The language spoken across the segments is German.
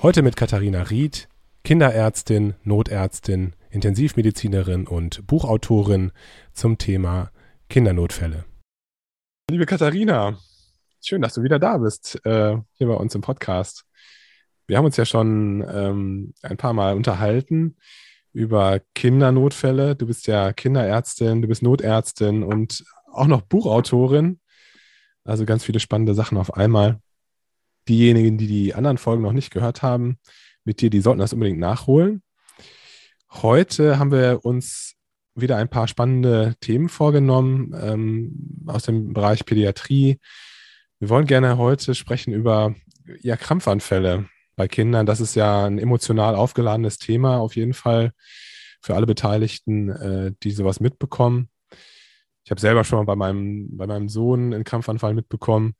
Heute mit Katharina Ried, Kinderärztin, Notärztin, Intensivmedizinerin und Buchautorin zum Thema Kindernotfälle. Liebe Katharina, schön, dass du wieder da bist, äh, hier bei uns im Podcast. Wir haben uns ja schon ähm, ein paar Mal unterhalten über Kindernotfälle. Du bist ja Kinderärztin, du bist Notärztin und auch noch Buchautorin. Also ganz viele spannende Sachen auf einmal. Diejenigen, die die anderen Folgen noch nicht gehört haben, mit dir, die sollten das unbedingt nachholen. Heute haben wir uns wieder ein paar spannende Themen vorgenommen ähm, aus dem Bereich Pädiatrie. Wir wollen gerne heute sprechen über ja, Krampfanfälle bei Kindern. Das ist ja ein emotional aufgeladenes Thema, auf jeden Fall für alle Beteiligten, äh, die sowas mitbekommen. Ich habe selber schon mal bei meinem, bei meinem Sohn einen Krampfanfall mitbekommen.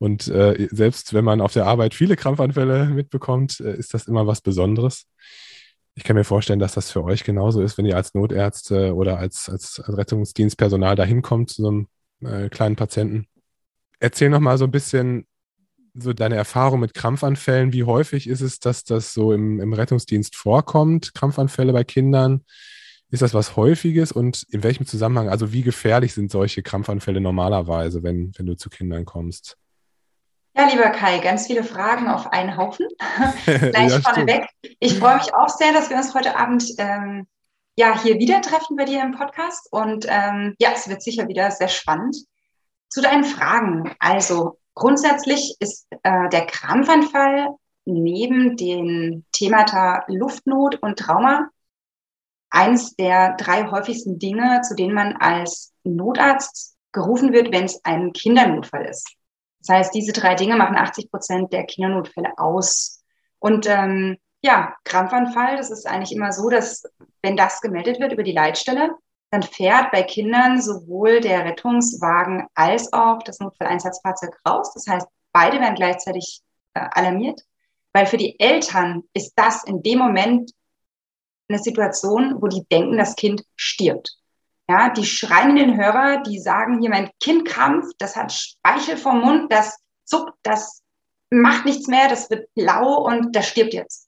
Und äh, selbst wenn man auf der Arbeit viele Krampfanfälle mitbekommt, äh, ist das immer was Besonderes. Ich kann mir vorstellen, dass das für euch genauso ist, wenn ihr als Notärzte oder als, als Rettungsdienstpersonal da hinkommt zu so einem äh, kleinen Patienten. Erzähl noch mal so ein bisschen, so deine Erfahrung mit Krampfanfällen. Wie häufig ist es, dass das so im, im Rettungsdienst vorkommt, Krampfanfälle bei Kindern? Ist das was Häufiges und in welchem Zusammenhang? Also wie gefährlich sind solche Krampfanfälle normalerweise, wenn, wenn du zu Kindern kommst? Ja, lieber Kai, ganz viele Fragen auf einen Haufen. Gleich ja, vorneweg. Ich freue mich auch sehr, dass wir uns heute Abend ähm, ja, hier wieder treffen bei dir im Podcast. Und ähm, ja, es wird sicher wieder sehr spannend. Zu deinen Fragen. Also, Grundsätzlich ist äh, der Krampfanfall neben den Themata Luftnot und Trauma eines der drei häufigsten Dinge, zu denen man als Notarzt gerufen wird, wenn es ein Kindernotfall ist. Das heißt, diese drei Dinge machen 80 Prozent der Kindernotfälle aus. Und ähm, ja, Krampfanfall, das ist eigentlich immer so, dass wenn das gemeldet wird über die Leitstelle, dann fährt bei Kindern sowohl der Rettungswagen als auch das Notfalleinsatzfahrzeug raus. Das heißt, beide werden gleichzeitig äh, alarmiert, weil für die Eltern ist das in dem Moment eine Situation, wo die denken, das Kind stirbt. Ja, die schreien in den Hörer, die sagen hier, mein Kind krampft, das hat Speichel vom Mund, das zuckt, das macht nichts mehr, das wird blau und das stirbt jetzt.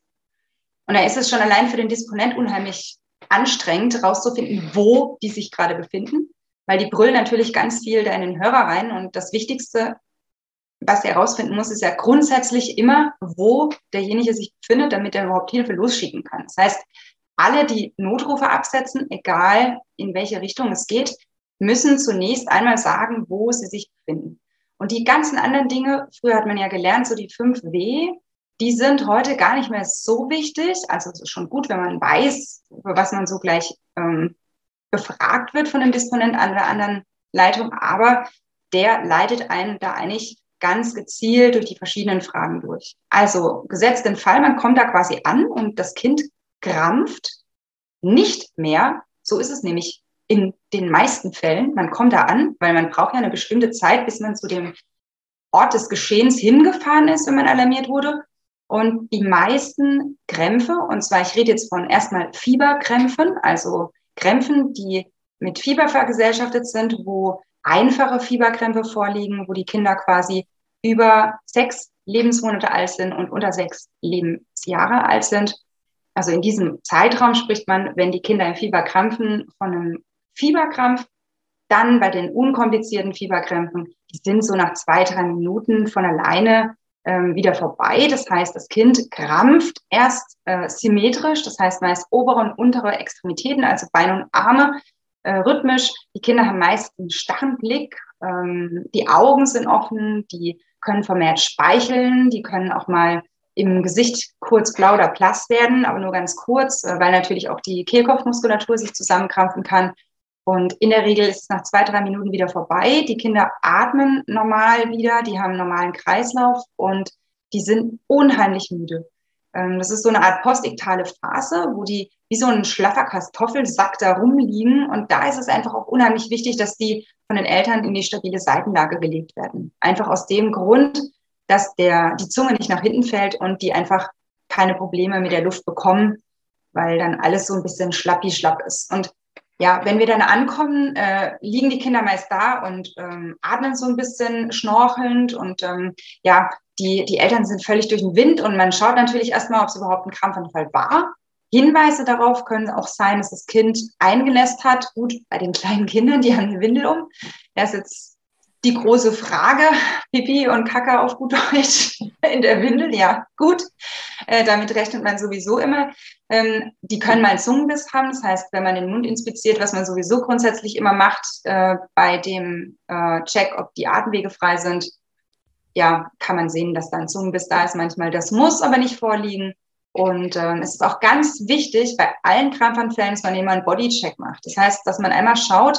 Und da ist es schon allein für den Disponent unheimlich anstrengend, herauszufinden, wo die sich gerade befinden, weil die brüllen natürlich ganz viel da in den Hörer rein. Und das Wichtigste, was er herausfinden muss, ist ja grundsätzlich immer, wo derjenige sich befindet, damit er überhaupt Hilfe losschicken kann. Das heißt, alle, die Notrufe absetzen, egal in welche Richtung es geht, müssen zunächst einmal sagen, wo sie sich befinden. Und die ganzen anderen Dinge, früher hat man ja gelernt, so die 5 W, die sind heute gar nicht mehr so wichtig. Also es ist schon gut, wenn man weiß, über was man so gleich ähm, befragt wird von dem Disponent an der anderen Leitung. Aber der leitet einen da eigentlich ganz gezielt durch die verschiedenen Fragen durch. Also gesetzt den Fall, man kommt da quasi an und das Kind krampft nicht mehr. So ist es nämlich in den meisten Fällen. Man kommt da an, weil man braucht ja eine bestimmte Zeit, bis man zu dem Ort des Geschehens hingefahren ist, wenn man alarmiert wurde. Und die meisten Krämpfe, und zwar ich rede jetzt von erstmal Fieberkrämpfen, also Krämpfen, die mit Fieber vergesellschaftet sind, wo einfache Fieberkrämpfe vorliegen, wo die Kinder quasi über sechs Lebensmonate alt sind und unter sechs Lebensjahre alt sind. Also in diesem Zeitraum spricht man, wenn die Kinder im Fieber krampfen, von einem Fieberkrampf. Dann bei den unkomplizierten Fieberkrämpfen, die sind so nach zwei, drei Minuten von alleine ähm, wieder vorbei. Das heißt, das Kind krampft erst äh, symmetrisch, das heißt meist obere und untere Extremitäten, also Beine und Arme, äh, rhythmisch. Die Kinder haben meist einen starren Blick, ähm, die Augen sind offen, die können vermehrt speicheln, die können auch mal im Gesicht kurz blau oder blass werden, aber nur ganz kurz, äh, weil natürlich auch die Kehlkopfmuskulatur sich zusammenkrampfen kann. Und in der Regel ist es nach zwei, drei Minuten wieder vorbei. Die Kinder atmen normal wieder, die haben einen normalen Kreislauf und die sind unheimlich müde. Ähm, das ist so eine Art postiktale Phase, wo die wie so ein schlaffer Kartoffelsack da rumliegen. Und da ist es einfach auch unheimlich wichtig, dass die von den Eltern in die stabile Seitenlage gelegt werden. Einfach aus dem Grund, dass der, die Zunge nicht nach hinten fällt und die einfach keine Probleme mit der Luft bekommen, weil dann alles so ein bisschen schlappi-schlapp ist. Und ja, wenn wir dann ankommen, äh, liegen die Kinder meist da und ähm, atmen so ein bisschen schnorchelnd und ähm, ja, die, die Eltern sind völlig durch den Wind und man schaut natürlich erstmal, ob es überhaupt ein Krampfanfall war. Hinweise darauf können auch sein, dass das Kind eingenässt hat. Gut, bei den kleinen Kindern, die haben eine Windel um. Er ist jetzt die große Frage, Pipi und Kacke auf gut Deutsch in der Windel, ja, gut. Äh, damit rechnet man sowieso immer. Ähm, die können mal einen Zungenbiss haben, das heißt, wenn man den Mund inspiziert, was man sowieso grundsätzlich immer macht äh, bei dem äh, Check, ob die Atemwege frei sind, ja, kann man sehen, dass da ein Zungenbiss da ist. Manchmal das muss aber nicht vorliegen. Und ähm, es ist auch ganz wichtig bei allen Krampfanfällen, dass man immer einen Bodycheck macht. Das heißt, dass man einmal schaut,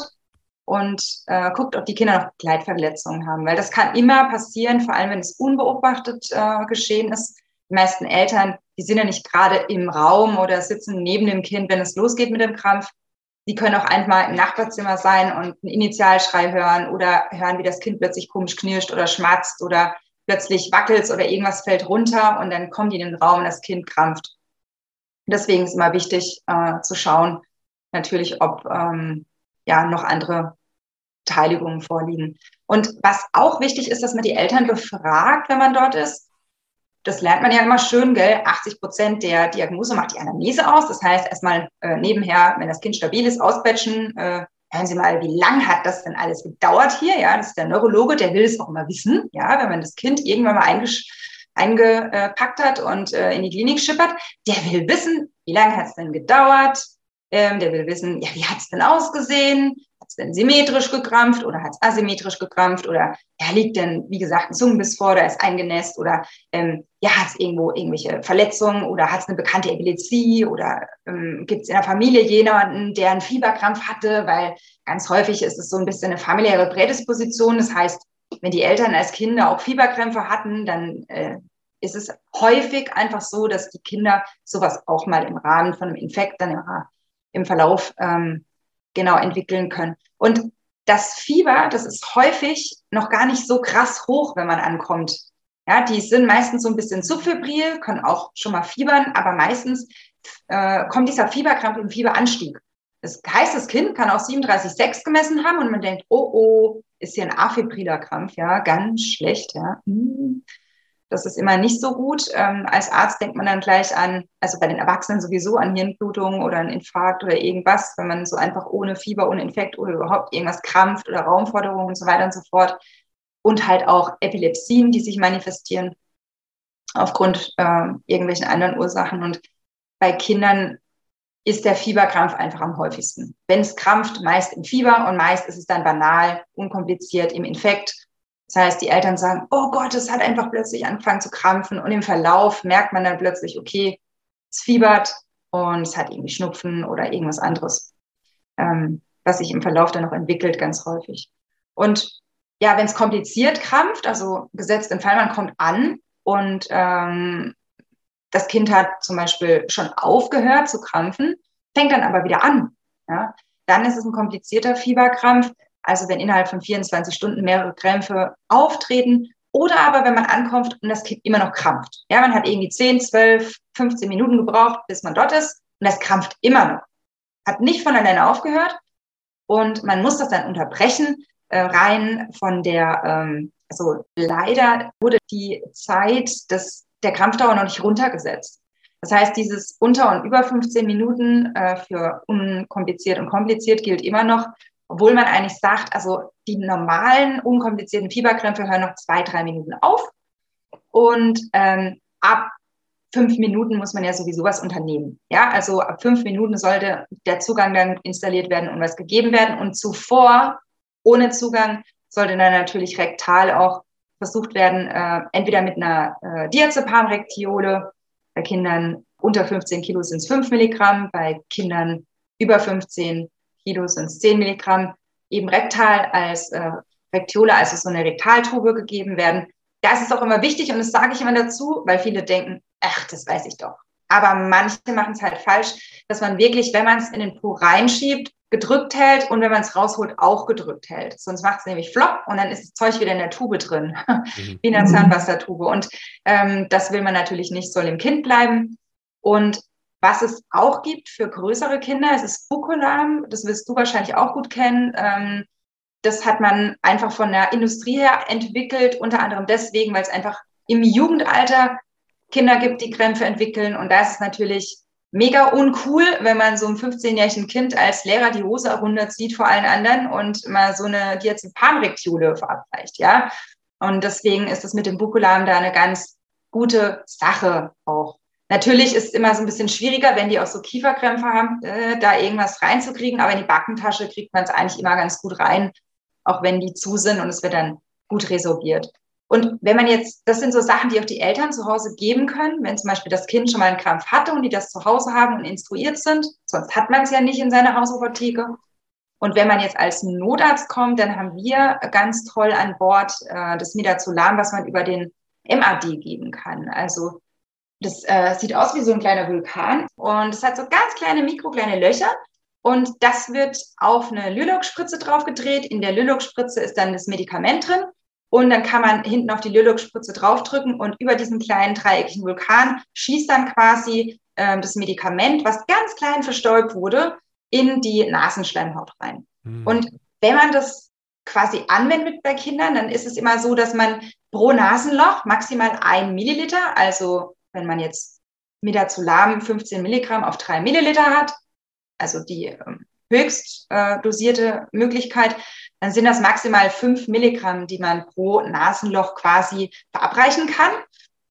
und äh, guckt, ob die Kinder noch Gleitverletzungen haben. Weil das kann immer passieren, vor allem wenn es unbeobachtet äh, geschehen ist. Die meisten Eltern, die sind ja nicht gerade im Raum oder sitzen neben dem Kind, wenn es losgeht mit dem Krampf. Die können auch einmal im Nachbarzimmer sein und einen Initialschrei hören oder hören, wie das Kind plötzlich komisch knirscht oder schmatzt oder plötzlich wackelt oder irgendwas fällt runter und dann kommen die in den Raum und das Kind krampft. Deswegen ist immer wichtig äh, zu schauen, natürlich, ob ähm, ja noch andere Beteiligungen vorliegen. Und was auch wichtig ist, dass man die Eltern befragt, wenn man dort ist. Das lernt man ja immer schön, gell? 80 Prozent der Diagnose macht die Anamnese aus. Das heißt, erstmal äh, nebenher, wenn das Kind stabil ist, ausbatchen. Äh, hören Sie mal, wie lang hat das denn alles gedauert hier? Ja, das ist der Neurologe, der will es auch immer wissen. Ja, wenn man das Kind irgendwann mal eingepackt hat und äh, in die Klinik schippert, der will wissen, wie lange hat es denn gedauert? Ähm, der will wissen, ja, wie hat es denn ausgesehen? Hat es denn symmetrisch gekrampft oder hat es asymmetrisch gekrampft? Oder ja, liegt denn, wie gesagt, ein Zungenbiss vor, da ist eingenässt? Oder ähm, ja, hat es irgendwo irgendwelche Verletzungen oder hat es eine bekannte Epilepsie? Oder ähm, gibt es in der Familie jemanden, der einen Fieberkrampf hatte? Weil ganz häufig ist es so ein bisschen eine familiäre Prädisposition. Das heißt, wenn die Eltern als Kinder auch Fieberkrämpfe hatten, dann äh, ist es häufig einfach so, dass die Kinder sowas auch mal im Rahmen von einem Infekt dann im Verlauf ähm, genau entwickeln können. Und das Fieber, das ist häufig noch gar nicht so krass hoch, wenn man ankommt. Ja, die sind meistens so ein bisschen subfibril, können auch schon mal fiebern, aber meistens äh, kommt dieser Fieberkrampf im Fieberanstieg. Das heißt, das Kind kann auch 37,6 gemessen haben und man denkt, oh, oh, ist hier ein afibriler Krampf, ja, ganz schlecht, ja. Hm. Das ist immer nicht so gut. Ähm, als Arzt denkt man dann gleich an, also bei den Erwachsenen sowieso an Hirnblutung oder einen Infarkt oder irgendwas, wenn man so einfach ohne Fieber, ohne Infekt oder überhaupt irgendwas krampft oder Raumforderungen und so weiter und so fort. Und halt auch Epilepsien, die sich manifestieren aufgrund äh, irgendwelchen anderen Ursachen. Und bei Kindern ist der Fieberkrampf einfach am häufigsten. Wenn es krampft, meist im Fieber und meist ist es dann banal, unkompliziert im Infekt das heißt, die Eltern sagen, oh Gott, es hat einfach plötzlich angefangen zu krampfen und im Verlauf merkt man dann plötzlich, okay, es fiebert und es hat irgendwie Schnupfen oder irgendwas anderes, ähm, was sich im Verlauf dann noch entwickelt, ganz häufig. Und ja, wenn es kompliziert krampft, also gesetzt im Fall, man kommt an und ähm, das Kind hat zum Beispiel schon aufgehört zu krampfen, fängt dann aber wieder an. Ja? Dann ist es ein komplizierter Fieberkrampf, also wenn innerhalb von 24 Stunden mehrere Krämpfe auftreten oder aber wenn man ankommt und das Kind immer noch krampft. Ja, man hat irgendwie 10, 12, 15 Minuten gebraucht, bis man dort ist und das krampft immer noch. Hat nicht von alleine aufgehört und man muss das dann unterbrechen, äh, rein von der, ähm, also leider wurde die Zeit des, der Krampfdauer noch nicht runtergesetzt. Das heißt, dieses unter und über 15 Minuten äh, für unkompliziert und kompliziert gilt immer noch obwohl man eigentlich sagt, also die normalen, unkomplizierten Fieberkrämpfe hören noch zwei, drei Minuten auf. Und ähm, ab fünf Minuten muss man ja sowieso was unternehmen. Ja, also ab fünf Minuten sollte der Zugang dann installiert werden und was gegeben werden. Und zuvor, ohne Zugang, sollte dann natürlich rektal auch versucht werden, äh, entweder mit einer äh, Diazepam-Rektiole, bei Kindern unter 15 Kilo sind es 5 Milligramm, bei Kindern über 15 Kilo sind es 10 Milligramm, eben rektal als äh, Rektiole, also so eine Rektaltube gegeben werden. Das ist auch immer wichtig und das sage ich immer dazu, weil viele denken, ach, das weiß ich doch. Aber manche machen es halt falsch, dass man wirklich, wenn man es in den Po reinschiebt, gedrückt hält und wenn man es rausholt, auch gedrückt hält. Sonst macht es nämlich flop und dann ist das Zeug wieder in der Tube drin, mhm. wie in einer Zahnwassertube. Und ähm, das will man natürlich nicht, soll im Kind bleiben. Und was es auch gibt für größere Kinder, es ist Bucolam, das wirst du wahrscheinlich auch gut kennen. Ähm, das hat man einfach von der Industrie her entwickelt, unter anderem deswegen, weil es einfach im Jugendalter Kinder gibt, die Krämpfe entwickeln. Und da ist es natürlich mega uncool, wenn man so einem 15-jährigen Kind als Lehrer die Hose runterzieht vor allen anderen und mal so eine Diazepam-Rektiole verabreicht, ja. Und deswegen ist es mit dem Bukulam da eine ganz gute Sache auch. Natürlich ist es immer so ein bisschen schwieriger, wenn die auch so Kieferkrämpfe haben, äh, da irgendwas reinzukriegen, aber in die Backentasche kriegt man es eigentlich immer ganz gut rein, auch wenn die zu sind und es wird dann gut resorbiert. Und wenn man jetzt, das sind so Sachen, die auch die Eltern zu Hause geben können, wenn zum Beispiel das Kind schon mal einen Krampf hatte und die das zu Hause haben und instruiert sind, sonst hat man es ja nicht in seiner Hausapotheke. Und wenn man jetzt als Notarzt kommt, dann haben wir ganz toll an Bord äh, das Midazolam, was man über den MAD geben kann. Also das äh, sieht aus wie so ein kleiner Vulkan und es hat so ganz kleine, mikrokleine Löcher. Und das wird auf eine Lylok-Spritze draufgedreht. In der Lylok-Spritze ist dann das Medikament drin. Und dann kann man hinten auf die Lylok-Spritze draufdrücken und über diesen kleinen dreieckigen Vulkan schießt dann quasi ähm, das Medikament, was ganz klein verstäubt wurde, in die Nasenschleimhaut rein. Mhm. Und wenn man das quasi anwendet bei Kindern, dann ist es immer so, dass man pro Nasenloch maximal ein Milliliter, also wenn man jetzt Midazolam 15 Milligramm auf drei Milliliter hat, also die ähm, höchst äh, dosierte Möglichkeit, dann sind das maximal fünf Milligramm, die man pro Nasenloch quasi verabreichen kann.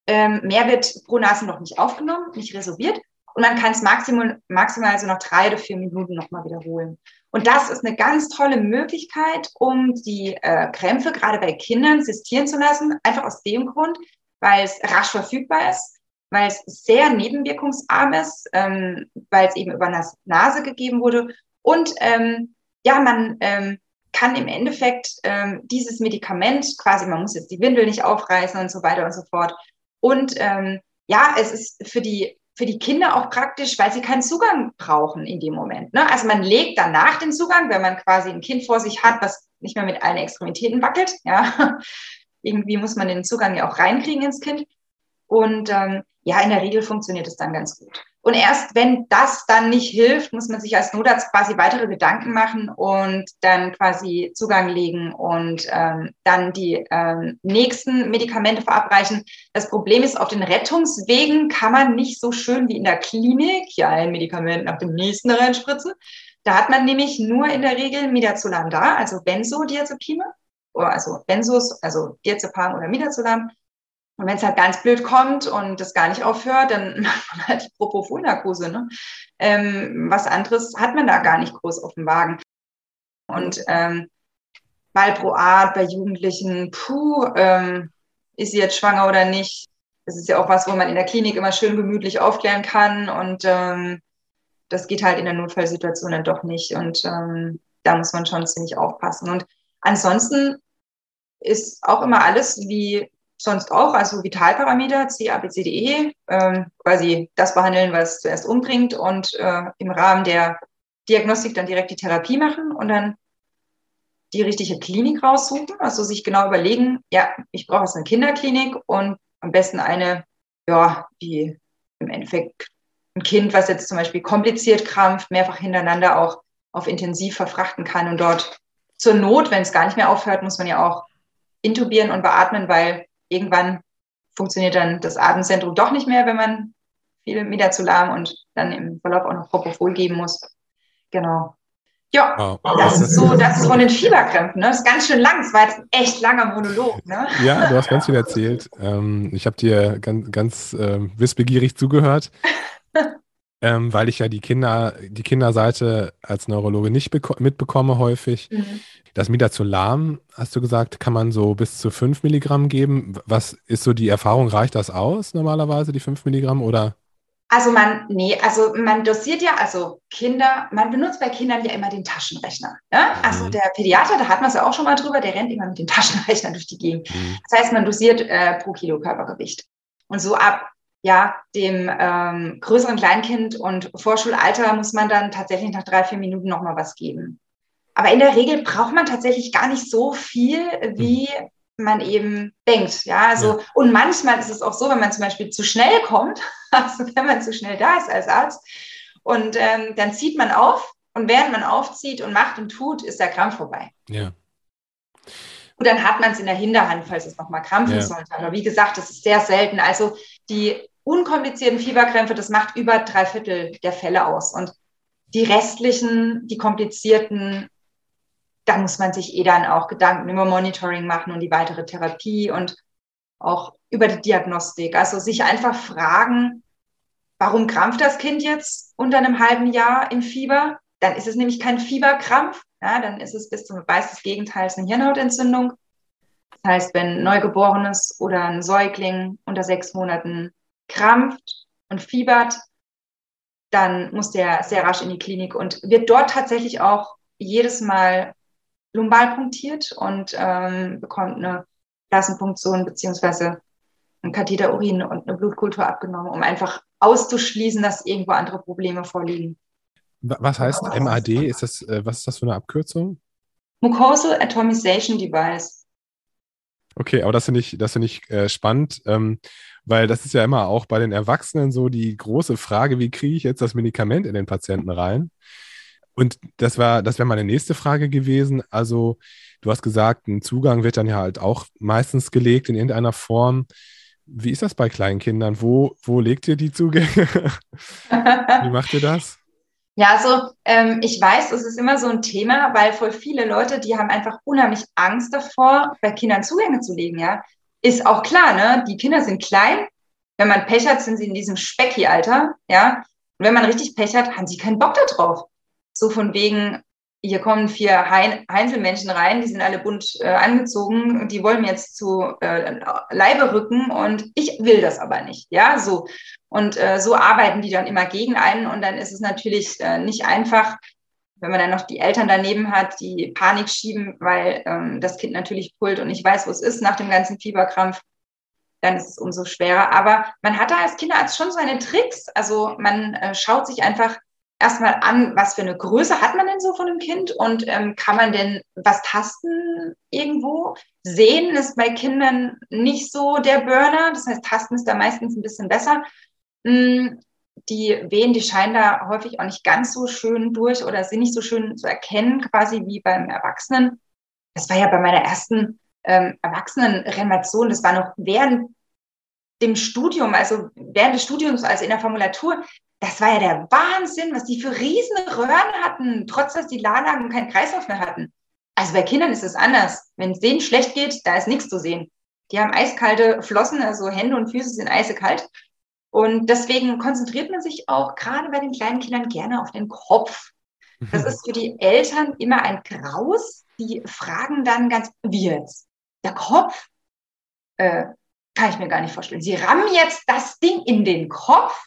Ähm, mehr wird pro Nasenloch nicht aufgenommen, nicht resorbiert. Und man kann es maximal, maximal so nach drei oder vier Minuten nochmal wiederholen. Und das ist eine ganz tolle Möglichkeit, um die äh, Krämpfe gerade bei Kindern sistieren zu lassen. Einfach aus dem Grund, weil es rasch verfügbar ist, weil es sehr nebenwirkungsarm ist, ähm, weil es eben über Nase gegeben wurde. Und ähm, ja, man ähm, kann im Endeffekt ähm, dieses Medikament quasi, man muss jetzt die Windel nicht aufreißen und so weiter und so fort. Und ähm, ja, es ist für die, für die Kinder auch praktisch, weil sie keinen Zugang brauchen in dem Moment. Ne? Also man legt danach den Zugang, wenn man quasi ein Kind vor sich hat, was nicht mehr mit allen Extremitäten wackelt. Ja? Irgendwie muss man den Zugang ja auch reinkriegen ins Kind. Und ähm, ja, in der Regel funktioniert es dann ganz gut. Und erst wenn das dann nicht hilft, muss man sich als Notarzt quasi weitere Gedanken machen und dann quasi Zugang legen und ähm, dann die ähm, nächsten Medikamente verabreichen. Das Problem ist, auf den Rettungswegen kann man nicht so schön wie in der Klinik ja ein Medikament nach dem nächsten reinspritzen. Da hat man nämlich nur in der Regel Midazolam da, also Benzodiazepine, also Benzos, also Diazepam oder Midazolam und wenn es halt ganz blöd kommt und das gar nicht aufhört, dann macht man halt die Propofol-Narkose. Ne? Ähm, was anderes hat man da gar nicht groß auf dem Wagen. Und ähm, Valproat bei Jugendlichen, puh, ähm, ist sie jetzt schwanger oder nicht? Das ist ja auch was, wo man in der Klinik immer schön gemütlich aufklären kann. Und ähm, das geht halt in der Notfallsituation dann doch nicht. Und ähm, da muss man schon ziemlich aufpassen. Und ansonsten ist auch immer alles wie sonst auch, also Vitalparameter, C, A, B, C, D, E, ähm, quasi das behandeln, was zuerst umbringt und äh, im Rahmen der Diagnostik dann direkt die Therapie machen und dann die richtige Klinik raussuchen, also sich genau überlegen, ja, ich brauche jetzt eine Kinderklinik und am besten eine, ja, die im Endeffekt ein Kind, was jetzt zum Beispiel kompliziert krampft, mehrfach hintereinander auch auf intensiv verfrachten kann und dort zur Not, wenn es gar nicht mehr aufhört, muss man ja auch intubieren und beatmen, weil irgendwann funktioniert dann das Atemzentrum doch nicht mehr, wenn man viel Midazolam und dann im Verlauf auch noch Propofol geben muss. Genau. Ja, wow. das ist so, das ist von den Fieberkrämpfen. Ne? Das ist ganz schön lang. Das war jetzt ein echt langer Monolog. Ne? Ja, du hast ganz viel erzählt. Ähm, ich habe dir ganz, ganz äh, wissbegierig zugehört, ähm, weil ich ja die Kinder, die Kinderseite als Neurologe nicht mitbekomme häufig. Mhm. Das Midazolam, hast du gesagt, kann man so bis zu 5 Milligramm geben. Was ist so die Erfahrung? Reicht das aus normalerweise, die 5 Milligramm? Oder? Also man, nee, also man dosiert ja, also Kinder, man benutzt bei Kindern ja immer den Taschenrechner. Ne? Mhm. Also der Pädiater, da hat man es ja auch schon mal drüber, der rennt immer mit dem Taschenrechner durch die Gegend. Mhm. Das heißt, man dosiert äh, pro Kilo Körpergewicht. Und so ab ja, dem ähm, größeren Kleinkind und Vorschulalter muss man dann tatsächlich nach drei, vier Minuten nochmal was geben. Aber in der Regel braucht man tatsächlich gar nicht so viel, wie mhm. man eben denkt. Ja, also, ja. und manchmal ist es auch so, wenn man zum Beispiel zu schnell kommt, also wenn man zu schnell da ist als Arzt, und ähm, dann zieht man auf und während man aufzieht und macht und tut, ist der Krampf vorbei. Ja. Und dann hat man es in der Hinterhand, falls es nochmal krampfen ja. sollte. Aber wie gesagt, das ist sehr selten. Also die unkomplizierten Fieberkrämpfe, das macht über drei Viertel der Fälle aus. Und die restlichen, die komplizierten, da muss man sich eh dann auch Gedanken über Monitoring machen und die weitere Therapie und auch über die Diagnostik. Also sich einfach fragen, warum krampft das Kind jetzt unter einem halben Jahr im Fieber? Dann ist es nämlich kein Fieberkrampf, ja, dann ist es bis zum Beweis des Gegenteils eine Hirnhautentzündung. Das heißt, wenn ein Neugeborenes oder ein Säugling unter sechs Monaten krampft und fiebert, dann muss der sehr rasch in die Klinik und wird dort tatsächlich auch jedes Mal lumbal punktiert und ähm, bekommt eine Blasenpunktion beziehungsweise ein Katheterurin und eine Blutkultur abgenommen, um einfach auszuschließen, dass irgendwo andere Probleme vorliegen. Was heißt MAD? Ist das, äh, was ist das für eine Abkürzung? Mucosal Atomization Device. Okay, aber das finde ich, das finde ich äh, spannend, ähm, weil das ist ja immer auch bei den Erwachsenen so die große Frage, wie kriege ich jetzt das Medikament in den Patienten rein? Und das war, das wäre meine nächste Frage gewesen. Also, du hast gesagt, ein Zugang wird dann ja halt auch meistens gelegt in irgendeiner Form. Wie ist das bei Kleinkindern? Wo, wo legt ihr die Zugänge? Wie macht ihr das? Ja, also ähm, ich weiß, es ist immer so ein Thema, weil voll viele Leute, die haben einfach unheimlich Angst davor, bei Kindern Zugänge zu legen, ja. Ist auch klar, ne? Die Kinder sind klein. Wenn man Pech hat, sind sie in diesem Specki-Alter, ja. Und wenn man richtig Pech hat, haben sie keinen Bock da drauf so von wegen, hier kommen vier hein Einzelmenschen rein, die sind alle bunt äh, angezogen, die wollen mir jetzt zu äh, Leibe rücken und ich will das aber nicht. Ja, so. Und äh, so arbeiten die dann immer gegen einen und dann ist es natürlich äh, nicht einfach, wenn man dann noch die Eltern daneben hat, die Panik schieben, weil ähm, das Kind natürlich pullt und nicht weiß, wo es ist nach dem ganzen Fieberkrampf, dann ist es umso schwerer. Aber man hat da als Kinderarzt schon seine Tricks. Also man äh, schaut sich einfach erstmal an, was für eine Größe hat man denn so von einem Kind und ähm, kann man denn was tasten irgendwo? Sehen ist bei Kindern nicht so der Burner, das heißt, tasten ist da meistens ein bisschen besser. Die Wehen, die scheinen da häufig auch nicht ganz so schön durch oder sind nicht so schön zu erkennen, quasi wie beim Erwachsenen. Das war ja bei meiner ersten ähm, Erwachsenenrenovation, das war noch während dem Studium, also während des Studiums, also in der Formulatur, das war ja der Wahnsinn, was die für riesen Röhren hatten, trotz dass die Lahlagen keinen Kreislauf mehr hatten. Also bei Kindern ist es anders. Wenn es denen schlecht geht, da ist nichts zu sehen. Die haben eiskalte Flossen, also Hände und Füße sind eisekalt. Und deswegen konzentriert man sich auch gerade bei den kleinen Kindern gerne auf den Kopf. Das ist für die Eltern immer ein Graus. Die fragen dann ganz, wie jetzt? Der Kopf? Äh, kann ich mir gar nicht vorstellen. Sie rammen jetzt das Ding in den Kopf?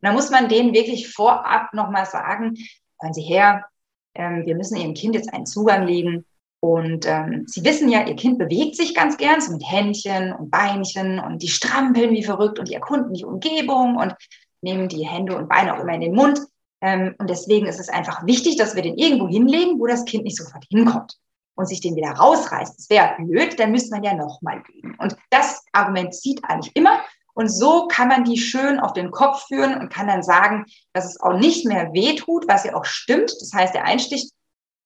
Und da muss man denen wirklich vorab nochmal sagen, hören Sie her, ähm, wir müssen Ihrem Kind jetzt einen Zugang legen. Und ähm, Sie wissen ja, Ihr Kind bewegt sich ganz gern, so mit Händchen und Beinchen und die strampeln wie verrückt und die erkunden die Umgebung und nehmen die Hände und Beine auch immer in den Mund. Ähm, und deswegen ist es einfach wichtig, dass wir den irgendwo hinlegen, wo das Kind nicht sofort hinkommt und sich den wieder rausreißt. Das wäre blöd, dann müsste man ja nochmal üben. Und das Argument zieht eigentlich immer. Und so kann man die schön auf den Kopf führen und kann dann sagen, dass es auch nicht mehr weh tut, was ja auch stimmt. Das heißt, der Einstich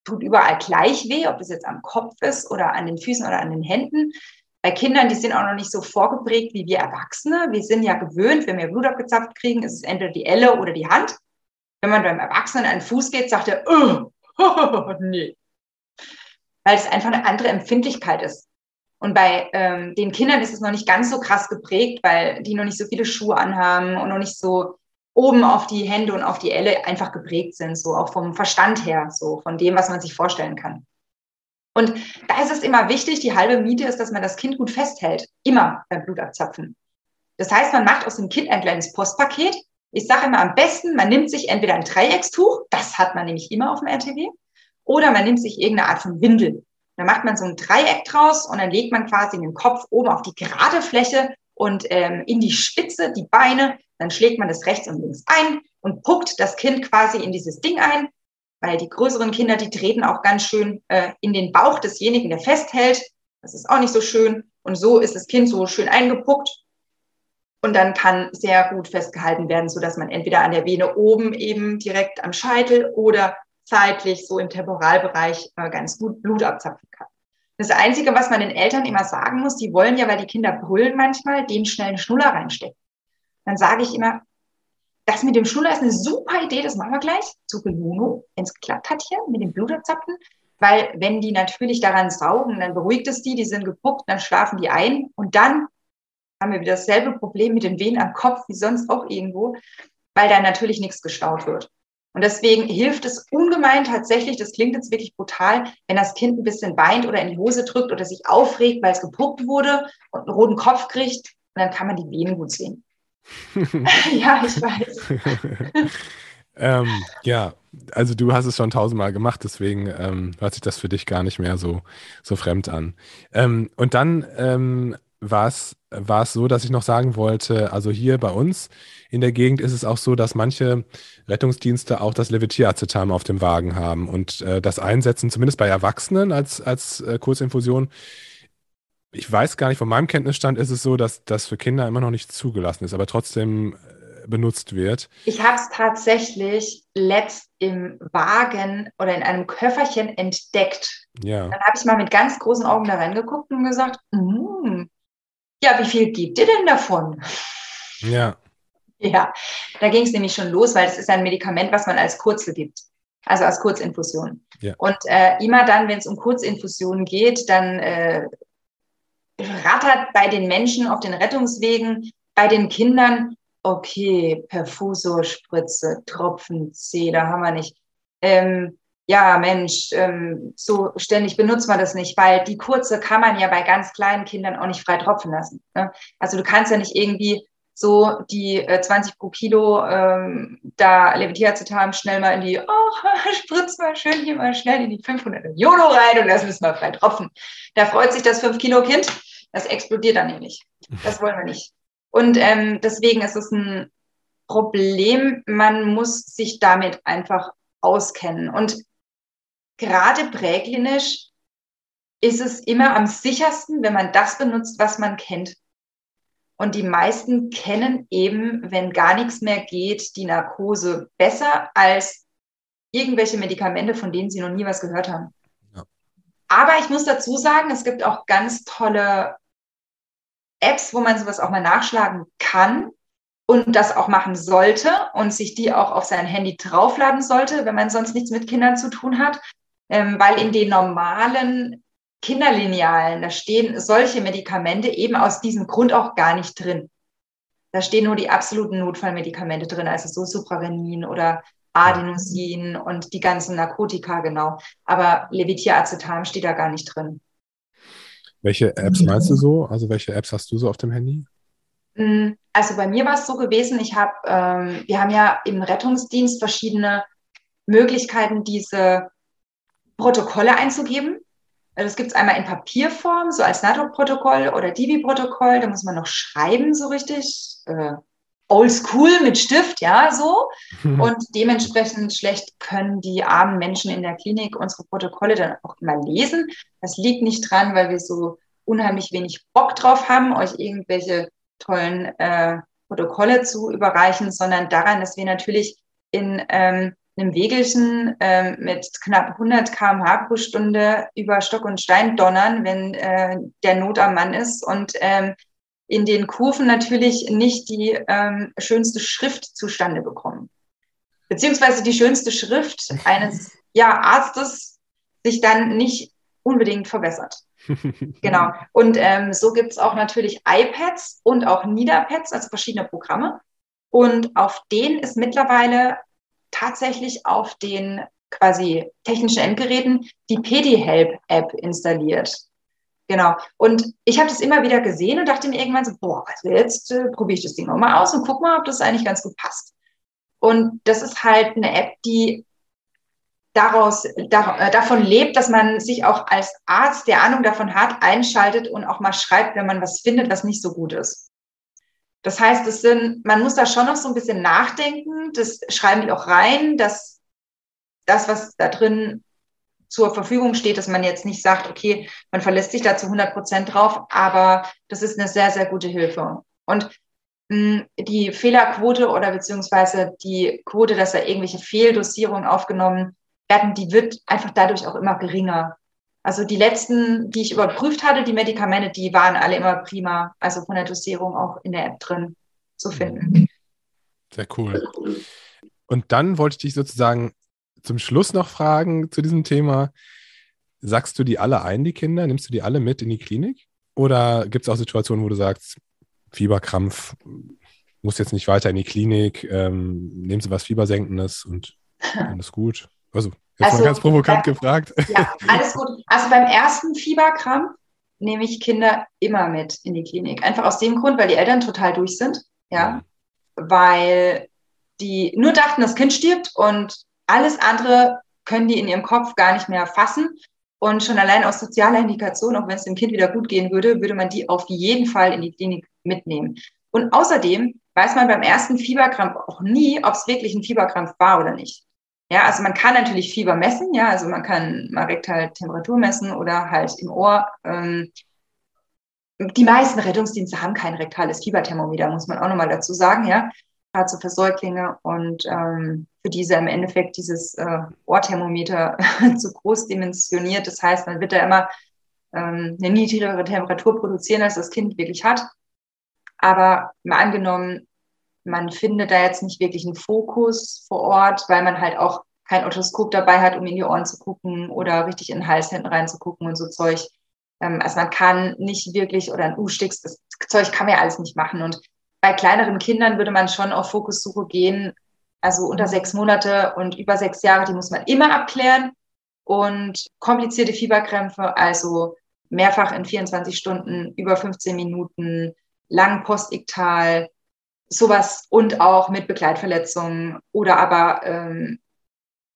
tut überall gleich weh, ob es jetzt am Kopf ist oder an den Füßen oder an den Händen. Bei Kindern, die sind auch noch nicht so vorgeprägt wie wir Erwachsene. Wir sind ja gewöhnt, wenn wir Blut abgezapft kriegen, ist es entweder die Elle oder die Hand. Wenn man beim Erwachsenen an den Fuß geht, sagt er, oh, nee. Weil es einfach eine andere Empfindlichkeit ist. Und bei ähm, den Kindern ist es noch nicht ganz so krass geprägt, weil die noch nicht so viele Schuhe anhaben und noch nicht so oben auf die Hände und auf die Elle einfach geprägt sind, so auch vom Verstand her, so von dem, was man sich vorstellen kann. Und da ist es immer wichtig, die halbe Miete ist, dass man das Kind gut festhält, immer beim Blutabzapfen. Das heißt, man macht aus dem Kind ein kleines Postpaket. Ich sage immer am besten, man nimmt sich entweder ein Dreieckstuch, das hat man nämlich immer auf dem RTW, oder man nimmt sich irgendeine Art von Windel. Dann macht man so ein Dreieck draus und dann legt man quasi den Kopf oben auf die gerade Fläche und ähm, in die Spitze die Beine. Dann schlägt man das rechts und links ein und puckt das Kind quasi in dieses Ding ein, weil die größeren Kinder, die treten auch ganz schön äh, in den Bauch desjenigen, der festhält. Das ist auch nicht so schön. Und so ist das Kind so schön eingepuckt. Und dann kann sehr gut festgehalten werden, so dass man entweder an der Vene oben eben direkt am Scheitel oder zeitlich so im Temporalbereich äh, ganz gut Blut abzapfen kann. Das Einzige, was man den Eltern immer sagen muss, die wollen ja, weil die Kinder brüllen manchmal, den schnell einen Schnuller reinstecken. Dann sage ich immer, das mit dem Schnuller ist eine super Idee, das machen wir gleich. Zu Belohnung, wenn es geklappt hat hier mit dem Blutabzapfen. Weil wenn die natürlich daran saugen, dann beruhigt es die, die sind gepuckt, dann schlafen die ein und dann haben wir wieder dasselbe Problem mit den Venen am Kopf wie sonst auch irgendwo, weil da natürlich nichts gestaut wird. Und deswegen hilft es ungemein tatsächlich, das klingt jetzt wirklich brutal, wenn das Kind ein bisschen weint oder in die Hose drückt oder sich aufregt, weil es gepuckt wurde und einen roten Kopf kriegt. Und dann kann man die Venen gut sehen. Ja, ich weiß. ähm, ja, also du hast es schon tausendmal gemacht, deswegen ähm, hört sich das für dich gar nicht mehr so, so fremd an. Ähm, und dann ähm, war es so, dass ich noch sagen wollte, also hier bei uns in der Gegend ist es auch so, dass manche Rettungsdienste auch das Levitiacetam auf dem Wagen haben und äh, das einsetzen, zumindest bei Erwachsenen als, als äh, Kurzinfusion. Ich weiß gar nicht, von meinem Kenntnisstand ist es so, dass das für Kinder immer noch nicht zugelassen ist, aber trotzdem äh, benutzt wird. Ich habe es tatsächlich letzt im Wagen oder in einem Köfferchen entdeckt. Ja. Dann habe ich mal mit ganz großen Augen da reingeguckt und gesagt, mm, ja, wie viel gibt ihr denn davon? Ja. Ja, da ging es nämlich schon los, weil es ist ein Medikament, was man als Kurzel gibt, also als Kurzinfusion. Ja. Und äh, immer dann, wenn es um Kurzinfusionen geht, dann äh, rattert bei den Menschen auf den Rettungswegen, bei den Kindern, okay, Perfusorspritze, Tropfen, C, da haben wir nicht. Ähm, ja, Mensch, ähm, so ständig benutzt man das nicht, weil die kurze kann man ja bei ganz kleinen Kindern auch nicht frei tropfen lassen. Ne? Also du kannst ja nicht irgendwie so die äh, 20 pro Kilo ähm, da Levitiacetam schnell mal in die, oh, spritz mal schön hier mal schnell in die 500 Jodo rein und das müssen wir frei tropfen. Da freut sich das 5 Kilo Kind, das explodiert dann nämlich. Das wollen wir nicht. Und ähm, deswegen ist es ein Problem, man muss sich damit einfach auskennen. Und gerade präklinisch ist es immer am sichersten, wenn man das benutzt, was man kennt. Und die meisten kennen eben, wenn gar nichts mehr geht, die Narkose besser als irgendwelche Medikamente, von denen sie noch nie was gehört haben. Ja. Aber ich muss dazu sagen, es gibt auch ganz tolle Apps, wo man sowas auch mal nachschlagen kann und das auch machen sollte und sich die auch auf sein Handy draufladen sollte, wenn man sonst nichts mit Kindern zu tun hat. Ähm, weil in den normalen Kinderlinealen, da stehen solche Medikamente eben aus diesem Grund auch gar nicht drin. Da stehen nur die absoluten Notfallmedikamente drin, also so Suprarenin oder Adenosin und die ganzen Narkotika, genau. Aber Levitiracetam steht da gar nicht drin. Welche Apps meinst du so? Also welche Apps hast du so auf dem Handy? Mm, also bei mir war es so gewesen, ich habe, ähm, wir haben ja im Rettungsdienst verschiedene Möglichkeiten, diese Protokolle einzugeben. Also das gibt es einmal in Papierform, so als NATO-Protokoll oder Divi-Protokoll. Da muss man noch schreiben, so richtig. Äh, oldschool mit Stift, ja, so. Und dementsprechend schlecht können die armen Menschen in der Klinik unsere Protokolle dann auch immer lesen. Das liegt nicht dran, weil wir so unheimlich wenig Bock drauf haben, euch irgendwelche tollen äh, Protokolle zu überreichen, sondern daran, dass wir natürlich in ähm, einem Wegelchen äh, mit knapp 100 km/h pro Stunde über Stock und Stein donnern, wenn äh, der Not am Mann ist und ähm, in den Kurven natürlich nicht die ähm, schönste Schrift zustande bekommen. Beziehungsweise die schönste Schrift eines ja, Arztes sich dann nicht unbedingt verbessert. genau. Und ähm, so gibt es auch natürlich iPads und auch NIDA-Pads, also verschiedene Programme. Und auf denen ist mittlerweile tatsächlich auf den quasi technischen Endgeräten die PediHelp-App installiert. Genau. Und ich habe das immer wieder gesehen und dachte mir irgendwann so, boah, also jetzt äh, probiere ich das Ding nochmal aus und guck mal, ob das eigentlich ganz gut passt. Und das ist halt eine App, die daraus, da, äh, davon lebt, dass man sich auch als Arzt, der Ahnung davon hat, einschaltet und auch mal schreibt, wenn man was findet, was nicht so gut ist. Das heißt, es sind, man muss da schon noch so ein bisschen nachdenken. Das schreiben die auch rein, dass das, was da drin zur Verfügung steht, dass man jetzt nicht sagt, okay, man verlässt sich da zu 100 Prozent drauf, aber das ist eine sehr, sehr gute Hilfe. Und mh, die Fehlerquote oder beziehungsweise die Quote, dass da irgendwelche Fehldosierungen aufgenommen werden, die wird einfach dadurch auch immer geringer. Also die letzten, die ich überprüft hatte, die Medikamente, die waren alle immer prima, also von der Dosierung auch in der App drin zu finden. Sehr cool. Und dann wollte ich dich sozusagen zum Schluss noch fragen zu diesem Thema. Sagst du die alle ein, die Kinder? Nimmst du die alle mit in die Klinik? Oder gibt es auch Situationen, wo du sagst, Fieberkrampf, muss jetzt nicht weiter in die Klinik, ähm, nehmen Sie was Fiebersenkendes und ist gut? Also, jetzt also, mal ganz provokant ja, gefragt. Ja, alles gut. Also beim ersten Fieberkrampf nehme ich Kinder immer mit in die Klinik. Einfach aus dem Grund, weil die Eltern total durch sind. Ja. Mhm. Weil die nur dachten, das Kind stirbt und alles andere können die in ihrem Kopf gar nicht mehr fassen. Und schon allein aus sozialer Indikation, auch wenn es dem Kind wieder gut gehen würde, würde man die auf jeden Fall in die Klinik mitnehmen. Und außerdem weiß man beim ersten Fieberkrampf auch nie, ob es wirklich ein Fieberkrampf war oder nicht. Ja, also man kann natürlich Fieber messen, ja, also man kann mal rektal Temperatur messen oder halt im Ohr. Ähm, die meisten Rettungsdienste haben kein rektales Fieberthermometer, muss man auch nochmal dazu sagen, ja, gerade so für Säuglinge und ähm, für diese im Endeffekt dieses äh, Ohrthermometer zu groß dimensioniert. Das heißt, man wird da immer ähm, eine niedrigere Temperatur produzieren, als das Kind wirklich hat. Aber mal angenommen, man findet da jetzt nicht wirklich einen Fokus vor Ort, weil man halt auch kein Otoskop dabei hat, um in die Ohren zu gucken oder richtig in den Hals hinten reinzugucken und so Zeug. Ähm, also man kann nicht wirklich, oder ein U-Sticks, das Zeug kann man ja alles nicht machen. Und bei kleineren Kindern würde man schon auf Fokussuche gehen. Also unter sechs Monate und über sechs Jahre, die muss man immer abklären. Und komplizierte Fieberkrämpfe, also mehrfach in 24 Stunden, über 15 Minuten, lang postiktal, sowas und auch mit Begleitverletzungen oder aber ähm,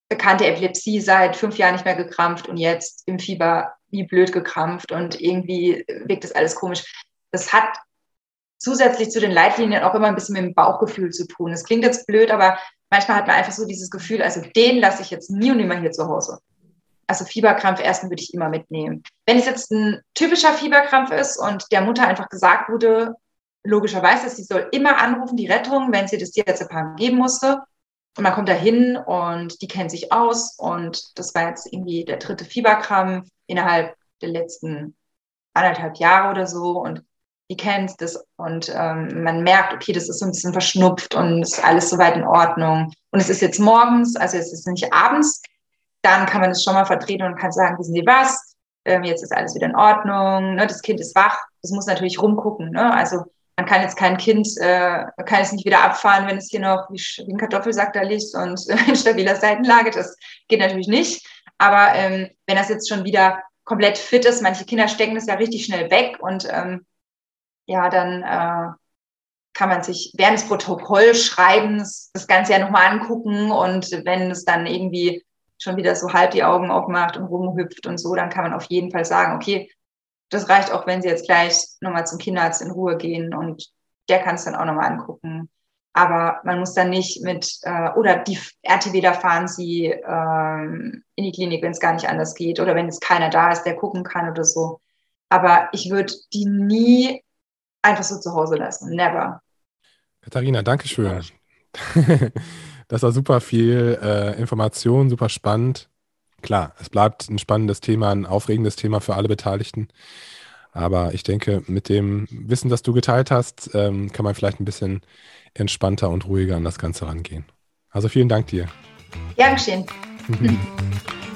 bekannte Epilepsie seit fünf Jahren nicht mehr gekrampft und jetzt im Fieber wie blöd gekrampft und irgendwie wirkt das alles komisch. Das hat zusätzlich zu den Leitlinien auch immer ein bisschen mit dem Bauchgefühl zu tun. Das klingt jetzt blöd, aber manchmal hat man einfach so dieses Gefühl, also den lasse ich jetzt nie und nimmer hier zu Hause. Also Fieberkrampf ersten würde ich immer mitnehmen. Wenn es jetzt ein typischer Fieberkrampf ist und der Mutter einfach gesagt wurde, logischerweise, sie soll immer anrufen, die Rettung, wenn sie das Diazepam geben musste. Und man kommt da hin und die kennt sich aus. Und das war jetzt irgendwie der dritte Fieberkrampf innerhalb der letzten anderthalb Jahre oder so. Und die kennt das und ähm, man merkt, okay, das ist so ein bisschen verschnupft und ist alles soweit in Ordnung. Und es ist jetzt morgens, also es ist nicht abends, dann kann man es schon mal vertreten und kann sagen, wissen Sie was, ähm, jetzt ist alles wieder in Ordnung, ne? das Kind ist wach, das muss natürlich rumgucken. Ne? Also man kann jetzt kein Kind, äh, kann es nicht wieder abfahren, wenn es hier noch wie, ein Kartoffelsack da liegt und äh, in stabiler Seitenlage. Das geht natürlich nicht. Aber ähm, wenn das jetzt schon wieder komplett fit ist, manche Kinder stecken das ja richtig schnell weg und ähm, ja, dann äh, kann man sich während des Protokollschreibens das Ganze ja nochmal angucken und wenn es dann irgendwie schon wieder so halb die Augen aufmacht und rumhüpft und so, dann kann man auf jeden Fall sagen, okay, das reicht auch, wenn Sie jetzt gleich nochmal zum Kinderarzt in Ruhe gehen und der kann es dann auch nochmal angucken. Aber man muss dann nicht mit, äh, oder die RTWler fahren Sie ähm, in die Klinik, wenn es gar nicht anders geht oder wenn es keiner da ist, der gucken kann oder so. Aber ich würde die nie einfach so zu Hause lassen. Never. Katharina, danke schön. Das war super viel äh, Information, super spannend klar, es bleibt ein spannendes Thema, ein aufregendes Thema für alle Beteiligten. Aber ich denke, mit dem Wissen, das du geteilt hast, ähm, kann man vielleicht ein bisschen entspannter und ruhiger an das Ganze rangehen. Also vielen Dank dir. Geschehen.